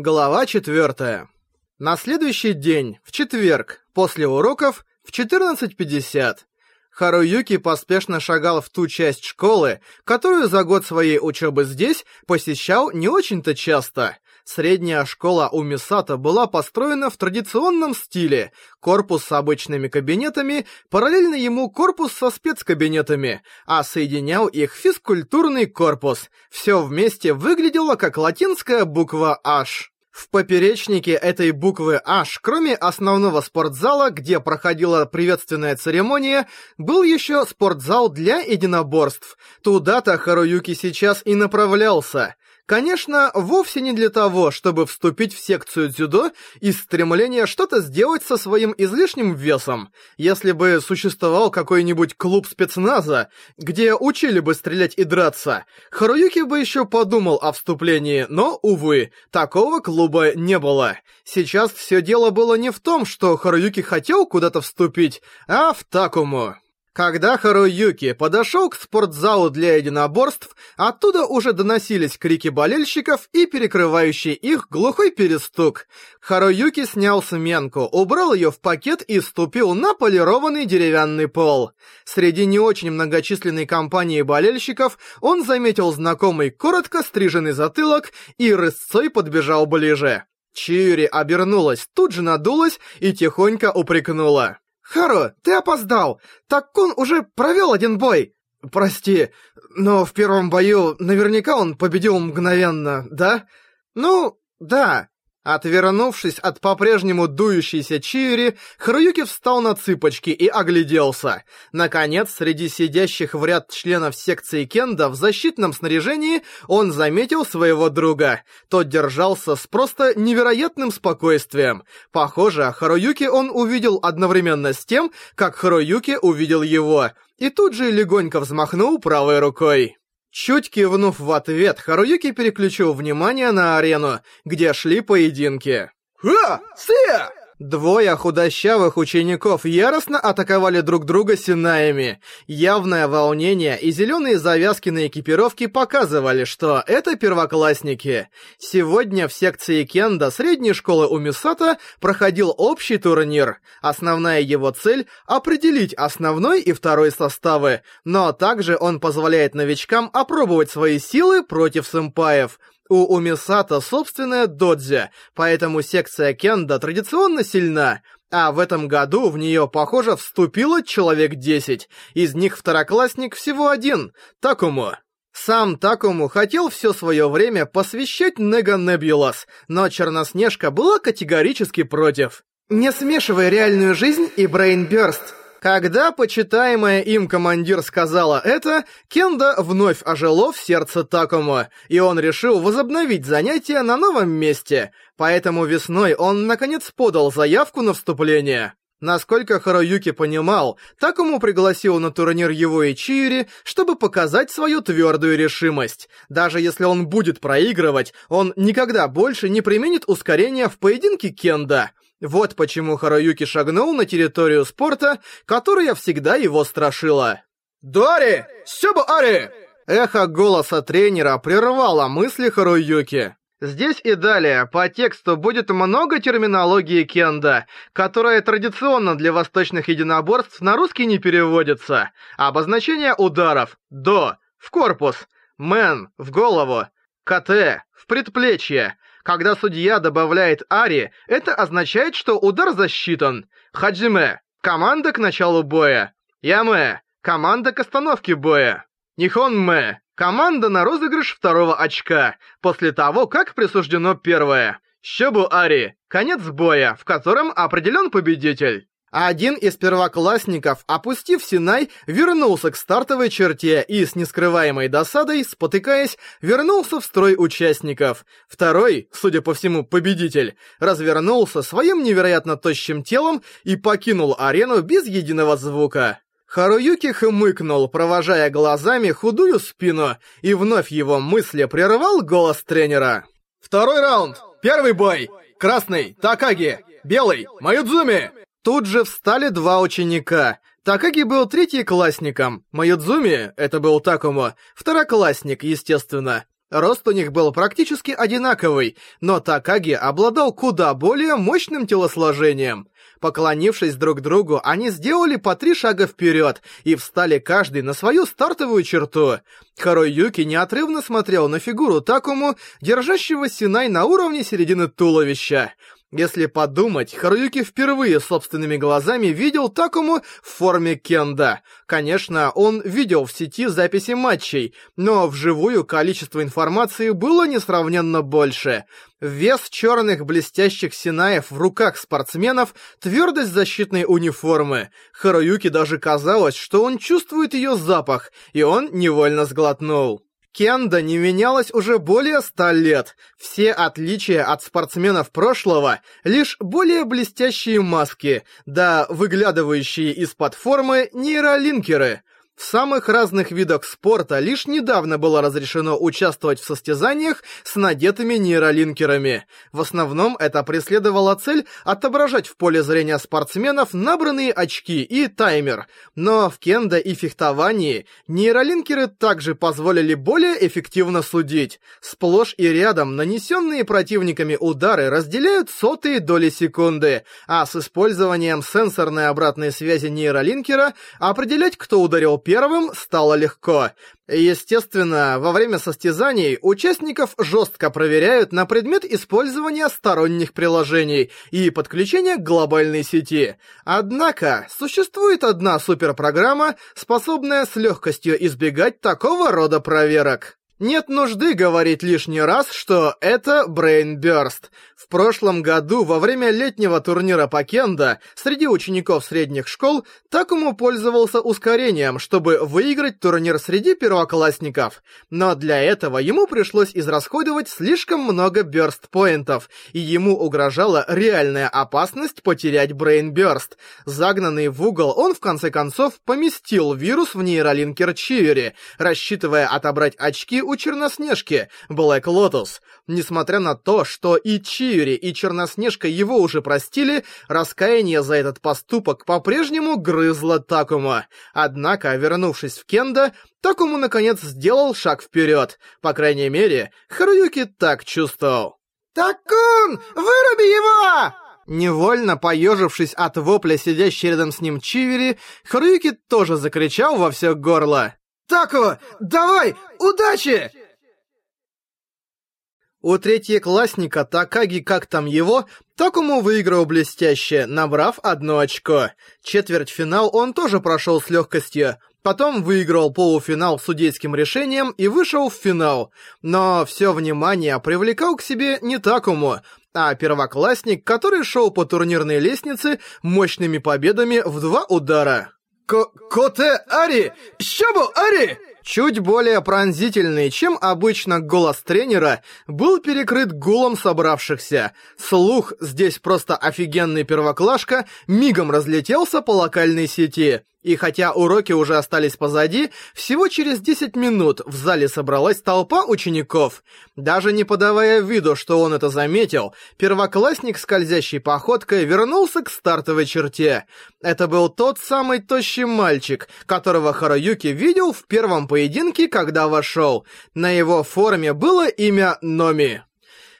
Глава 4. На следующий день, в четверг, после уроков, в 14.50, Харуюки поспешно шагал в ту часть школы, которую за год своей учебы здесь посещал не очень-то часто. Средняя школа у Мисата была построена в традиционном стиле. Корпус с обычными кабинетами, параллельно ему корпус со спецкабинетами, а соединял их физкультурный корпус. Все вместе выглядело как латинская буква H. В поперечнике этой буквы H, кроме основного спортзала, где проходила приветственная церемония, был еще спортзал для единоборств. Туда-то Харуюки сейчас и направлялся. Конечно, вовсе не для того, чтобы вступить в секцию дзюдо из стремления что-то сделать со своим излишним весом. Если бы существовал какой-нибудь клуб спецназа, где учили бы стрелять и драться, Харуюки бы еще подумал о вступлении, но, увы, такого клуба не было. Сейчас все дело было не в том, что Харуюки хотел куда-то вступить, а в Такому. Когда Харуюки подошел к спортзалу для единоборств, оттуда уже доносились крики болельщиков и перекрывающий их глухой перестук. Харуюки снял сменку, убрал ее в пакет и ступил на полированный деревянный пол. Среди не очень многочисленной компании болельщиков он заметил знакомый коротко стриженный затылок и рысцой подбежал ближе. Чиури обернулась, тут же надулась и тихонько упрекнула. «Хару, ты опоздал! Так он уже провел один бой!» «Прости, но в первом бою наверняка он победил мгновенно, да?» «Ну, да. Отвернувшись от по-прежнему дующейся Чиури, Харуюки встал на цыпочки и огляделся. Наконец, среди сидящих в ряд членов секции Кенда в защитном снаряжении он заметил своего друга. Тот держался с просто невероятным спокойствием. Похоже, Харуюки он увидел одновременно с тем, как Харуюки увидел его, и тут же легонько взмахнул правой рукой. Чуть кивнув в ответ, Харуюки переключил внимание на арену, где шли поединки. «Ха! Сия!» Двое худощавых учеников яростно атаковали друг друга синаями. Явное волнение и зеленые завязки на экипировке показывали, что это первоклассники. Сегодня в секции кенда средней школы Умисата проходил общий турнир. Основная его цель — определить основной и второй составы, но также он позволяет новичкам опробовать свои силы против сэмпаев — у Умисата собственная додзи, поэтому секция кенда традиционно сильна, а в этом году в нее, похоже, вступило человек 10. Из них второклассник всего один — Такому. Сам Такому хотел все свое время посвящать Нега Небулас, но Черноснежка была категорически против. «Не смешивай реальную жизнь и Брейнбёрст», когда почитаемая им командир сказала это, Кенда вновь ожило в сердце Такому, и он решил возобновить занятия на новом месте, поэтому весной он наконец подал заявку на вступление. Насколько Харуюки понимал, Такому пригласил на турнир его и Чири, чтобы показать свою твердую решимость. Даже если он будет проигрывать, он никогда больше не применит ускорения в поединке Кенда. Вот почему Харуюки шагнул на территорию спорта, которая всегда его страшила. «Дуари! Сёбу Ари!» Эхо голоса тренера прервало мысли Харуюки. Здесь и далее по тексту будет много терминологии кенда, которая традиционно для восточных единоборств на русский не переводится. Обозначение ударов. До. В корпус. Мен. В голову. КТ. В предплечье. Когда судья добавляет Ари, это означает, что удар засчитан. Хаджиме – команда к началу боя. Яме – команда к остановке боя. Нихонме – команда на розыгрыш второго очка, после того, как присуждено первое. Щобу Ари – конец боя, в котором определен победитель. Один из первоклассников, опустив Синай, вернулся к стартовой черте и с нескрываемой досадой, спотыкаясь, вернулся в строй участников. Второй, судя по всему, победитель, развернулся своим невероятно тощим телом и покинул арену без единого звука. Харуюки хмыкнул, провожая глазами худую спину, и вновь его мысли прервал голос тренера. «Второй раунд! Первый бой! Красный — Такаги! Белый — Маюдзуми!» Тут же встали два ученика. Такаги был третьеклассником, Майодзуми, это был Такому, второклассник, естественно. Рост у них был практически одинаковый, но Такаги обладал куда более мощным телосложением. Поклонившись друг другу, они сделали по три шага вперед и встали каждый на свою стартовую черту. Харуюки неотрывно смотрел на фигуру Такому, держащего Синай на уровне середины туловища. Если подумать, Харуюки впервые собственными глазами видел Такому в форме кенда. Конечно, он видел в сети записи матчей, но вживую количество информации было несравненно больше. Вес черных блестящих синаев в руках спортсменов, твердость защитной униформы. Харуюки даже казалось, что он чувствует ее запах, и он невольно сглотнул. Кенда не менялась уже более ста лет. Все отличия от спортсменов прошлого — лишь более блестящие маски, да выглядывающие из-под формы нейролинкеры — в самых разных видах спорта лишь недавно было разрешено участвовать в состязаниях с надетыми нейролинкерами. В основном это преследовало цель отображать в поле зрения спортсменов набранные очки и таймер. Но в кендо и фехтовании нейролинкеры также позволили более эффективно судить. Сплошь и рядом нанесенные противниками удары разделяют сотые доли секунды, а с использованием сенсорной обратной связи нейролинкера определять, кто ударил первым стало легко. Естественно, во время состязаний участников жестко проверяют на предмет использования сторонних приложений и подключения к глобальной сети. Однако, существует одна суперпрограмма, способная с легкостью избегать такого рода проверок. Нет нужды говорить лишний раз, что это Burst. В прошлом году, во время летнего турнира по кендо, среди учеников средних школ, Такому пользовался ускорением, чтобы выиграть турнир среди первоклассников. Но для этого ему пришлось израсходовать слишком много бёрст-поинтов, и ему угрожала реальная опасность потерять Burst. Загнанный в угол, он в конце концов поместил вирус в нейролинкер Чиюри, рассчитывая отобрать очки у Черноснежки, Блэк Лотус. Несмотря на то, что и Чиюри, и Черноснежка его уже простили, раскаяние за этот поступок по-прежнему грызло Такума. Однако, вернувшись в Кенда, Такуму наконец сделал шаг вперед. По крайней мере, Харуюки так чувствовал. «Такун, выруби его!» Невольно поежившись от вопля сидящей рядом с ним Чивери, Харуюки тоже закричал во все горло. «Таку, давай, удачи!» У третьеклассника Такаги, как там его, Такому выиграл блестяще, набрав одно очко. Четвертьфинал он тоже прошел с легкостью. Потом выиграл полуфинал судейским решением и вышел в финал. Но все внимание привлекал к себе не Такому, а первоклассник, который шел по турнирной лестнице мощными победами в два удара. Коте Ари! Щабу Ари! Чуть более пронзительный, чем обычно голос тренера, был перекрыт гулом собравшихся. Слух, здесь просто офигенный первоклашка, мигом разлетелся по локальной сети. И хотя уроки уже остались позади, всего через 10 минут в зале собралась толпа учеников. Даже не подавая виду, что он это заметил, первоклассник скользящей походкой вернулся к стартовой черте. Это был тот самый тощий мальчик, которого Харуюки видел в первом поединке, когда вошел. На его форме было имя Номи.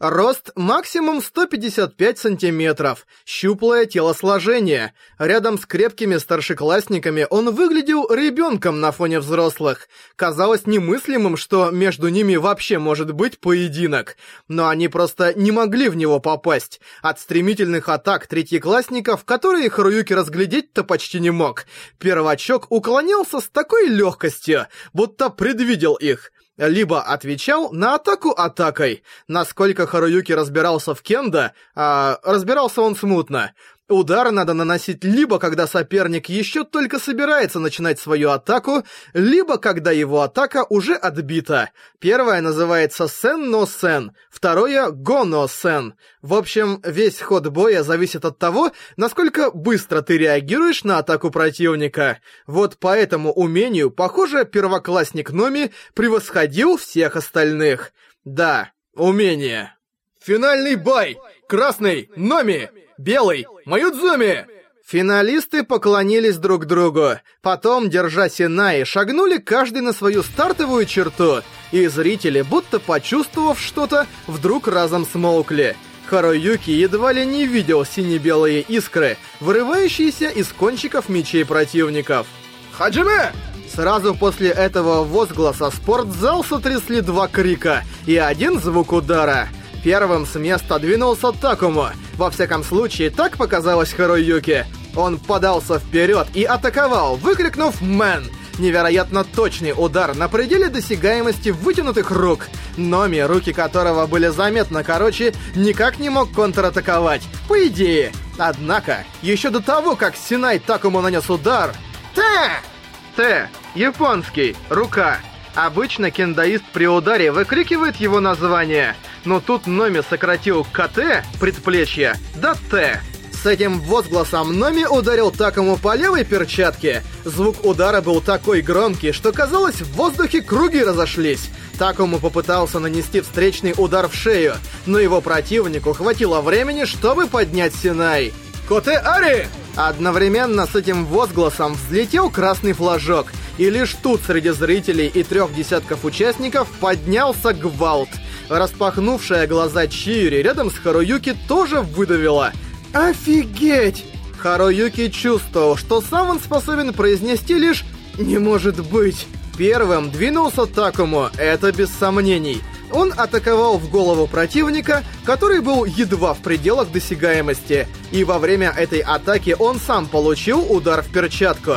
Рост максимум 155 сантиметров, щуплое телосложение. Рядом с крепкими старшеклассниками он выглядел ребенком на фоне взрослых. Казалось немыслимым, что между ними вообще может быть поединок. Но они просто не могли в него попасть. От стремительных атак третьеклассников, которые Харуюки разглядеть-то почти не мог. Первачок уклонялся с такой легкостью, будто предвидел их либо отвечал на атаку атакой. Насколько Харуюки разбирался в кендо, а разбирался он смутно, Удар надо наносить либо когда соперник еще только собирается начинать свою атаку, либо когда его атака уже отбита. Первое называется сен-но-сен, второе го-но-сен. В общем, весь ход боя зависит от того, насколько быстро ты реагируешь на атаку противника. Вот по этому умению, похоже, первоклассник Номи превосходил всех остальных. Да, умение. Финальный бой! Красный, Номи! Белый, Маюдзуми!» Финалисты поклонились друг другу. Потом, держа Синаи, шагнули каждый на свою стартовую черту. и зрители, будто почувствовав что-то, вдруг разом смолкли. Харуюки едва ли не видел сине-белые искры, вырывающиеся из кончиков мечей противников. «Хаджиме!» Сразу после этого возгласа спортзал сотрясли два крика и один звук удара. Первым с места двинулся Такому. Во всяком случае, так показалось Харуюки. Он подался вперед и атаковал, выкрикнув «Мэн!». Невероятно точный удар на пределе досягаемости вытянутых рук. Номи, руки которого были заметно короче, никак не мог контратаковать. По идее. Однако, еще до того, как Синай Такому нанес удар... Т! Т. Японский. Рука. Обычно кендаист при ударе выкрикивает его название, но тут Номи сократил КТ, предплечье, до Т. С этим возгласом Номи ударил Такому по левой перчатке. Звук удара был такой громкий, что казалось, в воздухе круги разошлись. Такому попытался нанести встречный удар в шею, но его противнику хватило времени, чтобы поднять Синай. «Коте Ари!» Одновременно с этим возгласом взлетел красный флажок, и лишь тут среди зрителей и трех десятков участников поднялся гвалт. Распахнувшая глаза Чиури рядом с Харуюки тоже выдавила «Офигеть!». Харуюки чувствовал, что сам он способен произнести лишь «не может быть». Первым двинулся Такому, это без сомнений. Он атаковал в голову противника, который был едва в пределах досягаемости, и во время этой атаки он сам получил удар в перчатку.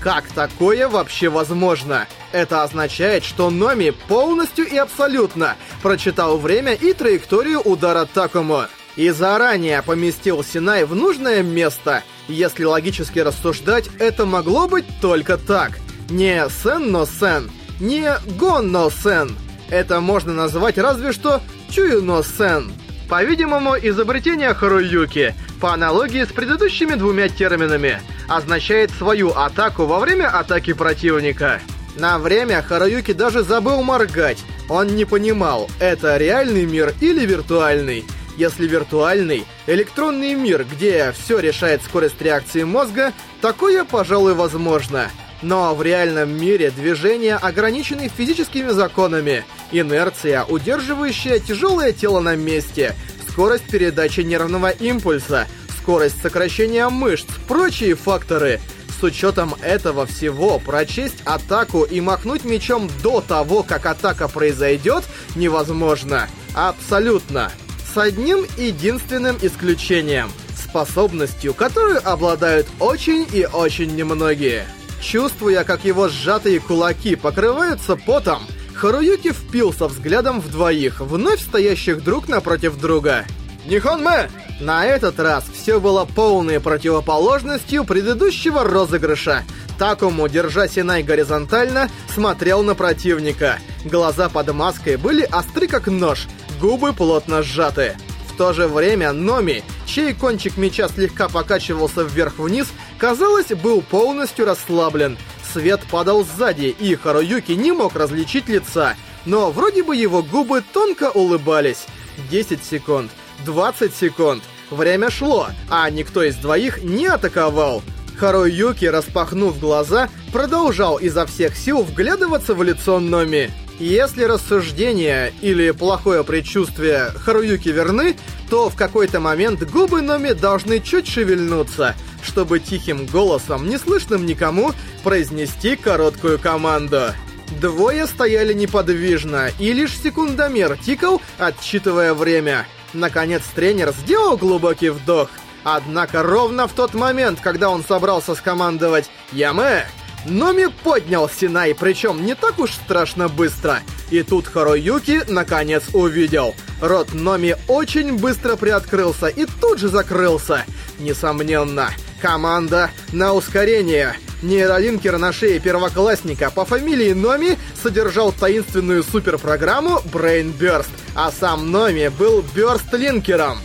Как такое вообще возможно? Это означает, что Номи полностью и абсолютно прочитал время и траекторию удара Такому. И заранее поместил Синай в нужное место. Если логически рассуждать, это могло быть только так. Не Сен, но Сен. Не Гон, но Сен. Это можно назвать разве что Чуюно-сен. По-видимому, изобретение Харуюки, по аналогии с предыдущими двумя терминами, означает свою атаку во время атаки противника. На время Харуюки даже забыл моргать. Он не понимал, это реальный мир или виртуальный. Если виртуальный, электронный мир, где все решает скорость реакции мозга, такое, пожалуй, возможно. Но в реальном мире движения ограничены физическими законами, инерция, удерживающая тяжелое тело на месте, скорость передачи нервного импульса, скорость сокращения мышц, прочие факторы. С учетом этого всего, прочесть атаку и махнуть мечом до того, как атака произойдет, невозможно. Абсолютно. С одним единственным исключением. Способностью, которую обладают очень и очень немногие. Чувствуя, как его сжатые кулаки покрываются потом, Харуюки впился взглядом в двоих, вновь стоящих друг напротив друга. «Нихонме!» На этот раз все было полной противоположностью предыдущего розыгрыша. Такому, держа Синай горизонтально, смотрел на противника. Глаза под маской были остры как нож, губы плотно сжаты. В то же время Номи, чей кончик меча слегка покачивался вверх-вниз, казалось, был полностью расслаблен. Свет падал сзади, и Харуюки не мог различить лица, но вроде бы его губы тонко улыбались. 10 секунд, 20 секунд. Время шло, а никто из двоих не атаковал. Харуюки, распахнув глаза, продолжал изо всех сил вглядываться в лицо Номи. Если рассуждения или плохое предчувствие Харуюки верны, то в какой-то момент губы Номи должны чуть шевельнуться, чтобы тихим голосом, неслышным никому, произнести короткую команду. Двое стояли неподвижно, и лишь секундомер тикал, отсчитывая время. Наконец тренер сделал глубокий вдох. Однако ровно в тот момент, когда он собрался скомандовать «Яме!», Номи поднял Синай, причем не так уж страшно быстро. И тут Харуюки наконец увидел. Рот Номи очень быстро приоткрылся и тут же закрылся. Несомненно, команда на ускорение. Нейролинкер на шее первоклассника по фамилии Номи содержал таинственную суперпрограмму Brain Burst, а сам Номи был Бёрст-линкером.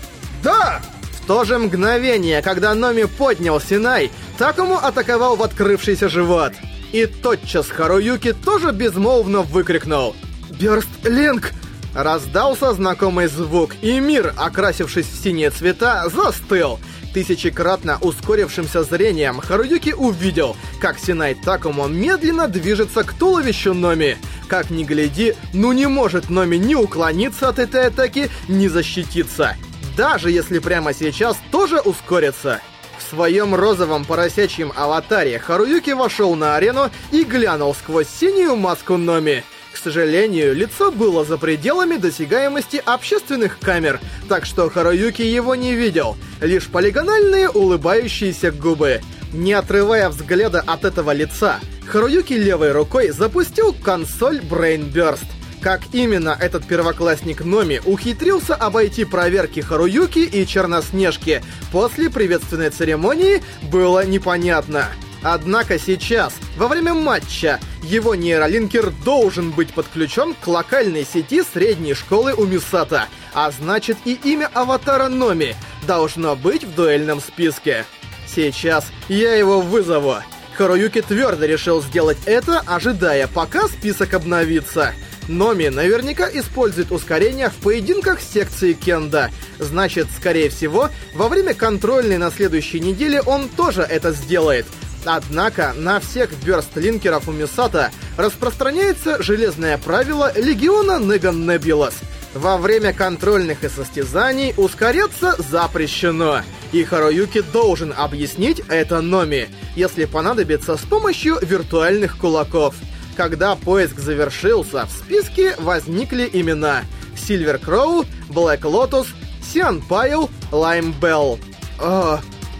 «Да!» В то же мгновение, когда Номи поднял Синай, Такому атаковал в открывшийся живот. И тотчас Харуюки тоже безмолвно выкрикнул. «Бёрст Линк!» Раздался знакомый звук, и мир, окрасившись в синие цвета, застыл. Тысячекратно ускорившимся зрением Харуюки увидел, как Синай Такому медленно движется к туловищу Номи. Как ни гляди, ну не может Номи ни уклониться от этой атаки, ни защититься. Даже если прямо сейчас тоже ускорится. В своем розовом поросячьем аватаре Харуюки вошел на арену и глянул сквозь синюю маску Номи. Сожалению, лицо было за пределами досягаемости общественных камер, так что Харуюки его не видел, лишь полигональные улыбающиеся губы. Не отрывая взгляда от этого лица, Харуюки левой рукой запустил консоль Brain Burst. Как именно этот первоклассник Номи ухитрился обойти проверки Харуюки и Черноснежки после приветственной церемонии, было непонятно. Однако сейчас, во время матча, его нейролинкер должен быть подключен к локальной сети средней школы у Мисата, а значит и имя аватара Номи должно быть в дуэльном списке. Сейчас я его вызову. Харуюки твердо решил сделать это, ожидая, пока список обновится. Номи наверняка использует ускорение в поединках секции Кенда. Значит, скорее всего, во время контрольной на следующей неделе он тоже это сделает — Однако на всех бёрстлинкеров у Мисата распространяется железное правило Легиона Неган Небилос. Во время контрольных и состязаний ускоряться запрещено. И Харуюки должен объяснить это Номи, если понадобится с помощью виртуальных кулаков. Когда поиск завершился, в списке возникли имена Сильвер Кроу, Блэк Лотус, Сиан Пайл, Лайм Белл.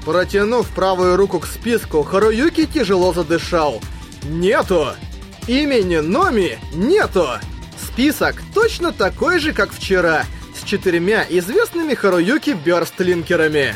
Протянув правую руку к списку, Харуюки тяжело задышал. Нету! Имени Номи нету! Список точно такой же, как вчера, с четырьмя известными Харуюки бёрстлинкерами.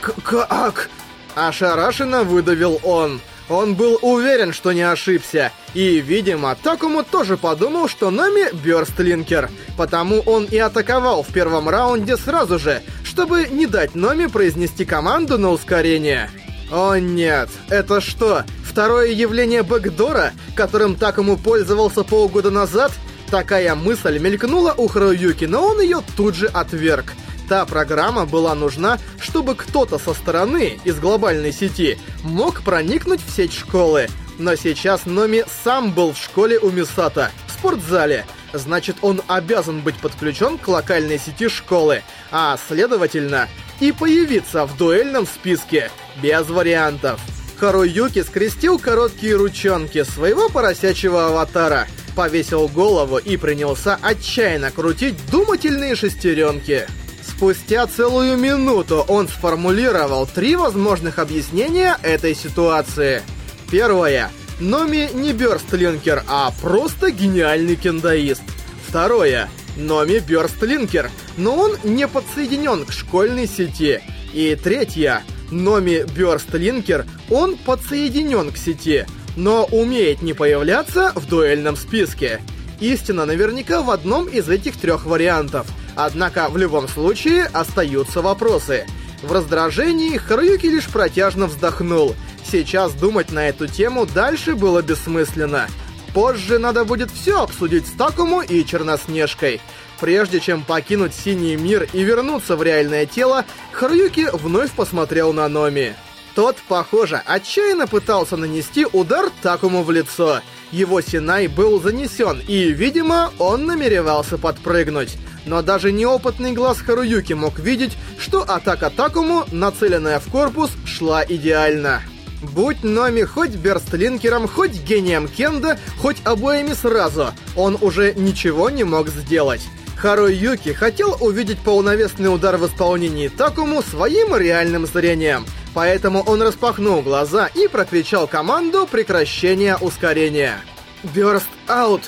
«Как?» Ошарашенно выдавил он. Он был уверен, что не ошибся. И, видимо, Такому тоже подумал, что Нами Бёрстлинкер. Потому он и атаковал в первом раунде сразу же, чтобы не дать Номи произнести команду на ускорение. О нет, это что, второе явление бэкдора, которым Такому пользовался полгода назад? Такая мысль мелькнула у Харуюки, но он ее тут же отверг. Та программа была нужна, чтобы кто-то со стороны, из глобальной сети, мог проникнуть в сеть школы. Но сейчас Номи сам был в школе у Мисата, в спортзале. Значит, он обязан быть подключен к локальной сети школы, а, следовательно, и появиться в дуэльном списке, без вариантов. Харуюки скрестил короткие ручонки своего поросячьего аватара, повесил голову и принялся отчаянно крутить думательные шестеренки. Спустя целую минуту он сформулировал три возможных объяснения этой ситуации. Первое. Номи не бёрстлинкер, а просто гениальный кендаист. Второе. Номи бёрстлинкер, но он не подсоединен к школьной сети. И третье. Номи бёрстлинкер, он подсоединен к сети, но умеет не появляться в дуэльном списке. Истина наверняка в одном из этих трех вариантов – Однако в любом случае остаются вопросы. В раздражении Харуюки лишь протяжно вздохнул. Сейчас думать на эту тему дальше было бессмысленно. Позже надо будет все обсудить с Такому и Черноснежкой. Прежде чем покинуть Синий мир и вернуться в реальное тело, Харуюки вновь посмотрел на Номи. Тот, похоже, отчаянно пытался нанести удар Такому в лицо. Его Синай был занесен, и, видимо, он намеревался подпрыгнуть но даже неопытный глаз Харуюки мог видеть, что атака Такому, нацеленная в корпус, шла идеально. Будь Номи хоть Берстлинкером, хоть гением Кенда, хоть обоими сразу, он уже ничего не мог сделать. Харуюки хотел увидеть полновесный удар в исполнении Такому своим реальным зрением, поэтому он распахнул глаза и прокричал команду прекращения ускорения. «Бёрст аут!»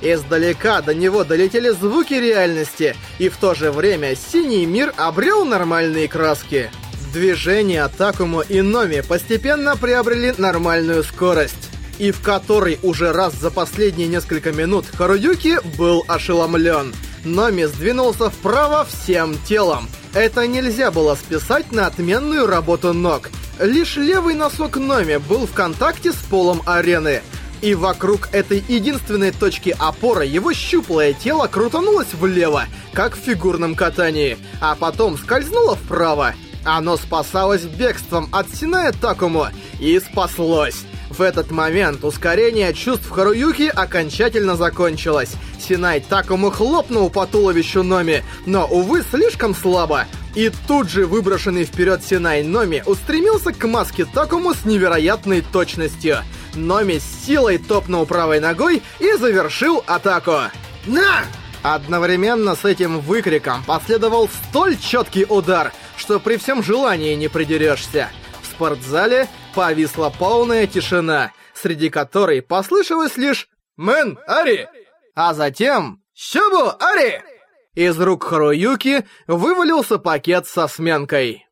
Издалека до него долетели звуки реальности, и в то же время синий мир обрел нормальные краски. Движения Такому и Номи постепенно приобрели нормальную скорость, и в которой уже раз за последние несколько минут Харуюки был ошеломлен. Номи сдвинулся вправо всем телом. Это нельзя было списать на отменную работу ног. Лишь левый носок Номи был в контакте с полом арены — И вокруг этой единственной точки опоры его щуплое тело крутанулось влево, как в фигурном катании, а потом скользнуло вправо. Оно спасалось бегством от Синая Такому и спаслось. В этот момент ускорение чувств Харуюки окончательно закончилось. Синай Такому хлопнул по туловищу Номи, но, увы, слишком слабо. И тут же выброшенный вперед Синай Номи устремился к маске Такому с невероятной точностью. Номи с силой топнул правой ногой и завершил атаку. «На!» Одновременно с этим выкриком последовал столь четкий удар, что при всем желании не придерешься. В спортзале повисла полная тишина, среди которой послышалось лишь «Мэн, Ари!» А затем «Щабу, Ари!» из рук Харуюки вывалился пакет со сменкой.